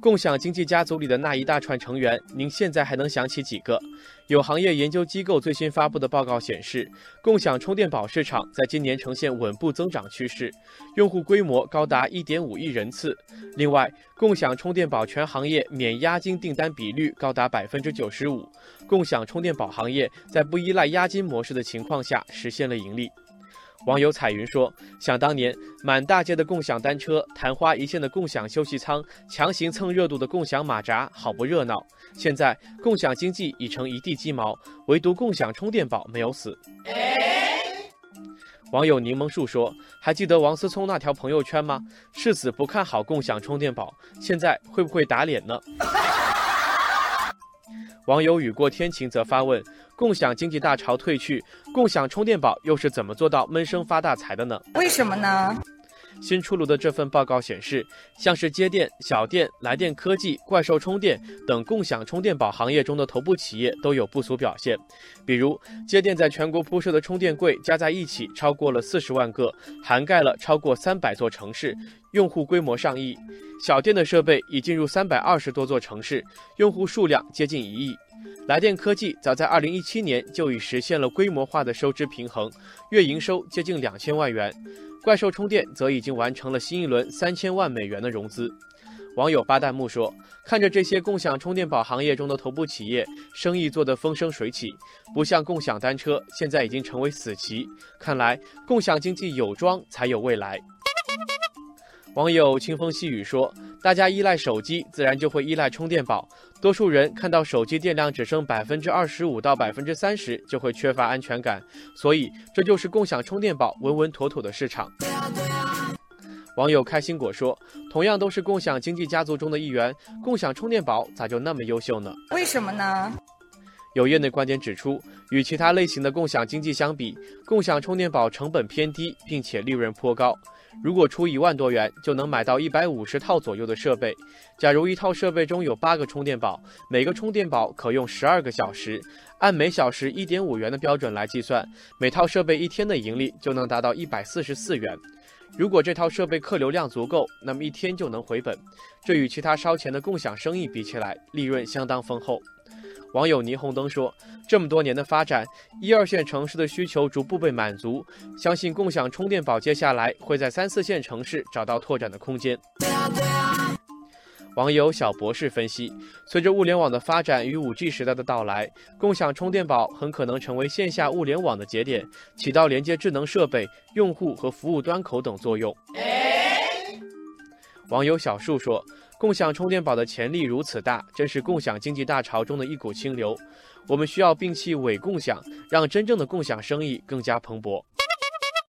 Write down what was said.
共享经济家族里的那一大串成员，您现在还能想起几个？有行业研究机构最新发布的报告显示，共享充电宝市场在今年呈现稳步增长趋势，用户规模高达1.5亿人次。另外，共享充电宝全行业免押金订单比率高达百分之九十五，共享充电宝行业在不依赖押金模式的情况下实现了盈利。网友彩云说：“想当年，满大街的共享单车，昙花一现的共享休息舱，强行蹭热度的共享马扎，好不热闹。现在，共享经济已成一地鸡毛，唯独共享充电宝没有死。”网友柠檬树说：“还记得王思聪那条朋友圈吗？誓死不看好共享充电宝，现在会不会打脸呢？”网友雨过天晴则发问：共享经济大潮退去，共享充电宝又是怎么做到闷声发大财的呢？为什么呢？新出炉的这份报告显示，像是街电、小电、来电科技、怪兽充电等共享充电宝行业中的头部企业都有不俗表现。比如，街电在全国铺设的充电柜加在一起超过了四十万个，涵盖了超过三百座城市，用户规模上亿；小电的设备已进入三百二十多座城市，用户数量接近一亿。来电科技早在二零一七年就已实现了规模化的收支平衡，月营收接近两千万元。怪兽充电则已经完成了新一轮三千万美元的融资。网友八弹幕说：“看着这些共享充电宝行业中的头部企业，生意做得风生水起，不像共享单车，现在已经成为死棋。看来共享经济有装才有未来。”网友清风细雨说：“大家依赖手机，自然就会依赖充电宝。多数人看到手机电量只剩百分之二十五到百分之三十，就会缺乏安全感。所以，这就是共享充电宝稳稳妥妥的市场。”网友开心果说：“同样都是共享经济家族中的一员，共享充电宝咋就那么优秀呢？为什么呢？”有业内观点指出，与其他类型的共享经济相比，共享充电宝成本偏低，并且利润颇高。如果出一万多元就能买到一百五十套左右的设备，假如一套设备中有八个充电宝，每个充电宝可用十二个小时，按每小时一点五元的标准来计算，每套设备一天的盈利就能达到一百四十四元。如果这套设备客流量足够，那么一天就能回本。这与其他烧钱的共享生意比起来，利润相当丰厚。网友霓虹灯说：“这么多年的发展，一二线城市的需求逐步被满足，相信共享充电宝接下来会在三四线城市找到拓展的空间。”网友小博士分析：随着物联网的发展与五 G 时代的到来，共享充电宝很可能成为线下物联网的节点，起到连接智能设备、用户和服务端口等作用。网友小树说。共享充电宝的潜力如此大，真是共享经济大潮中的一股清流。我们需要摒弃伪共享，让真正的共享生意更加蓬勃。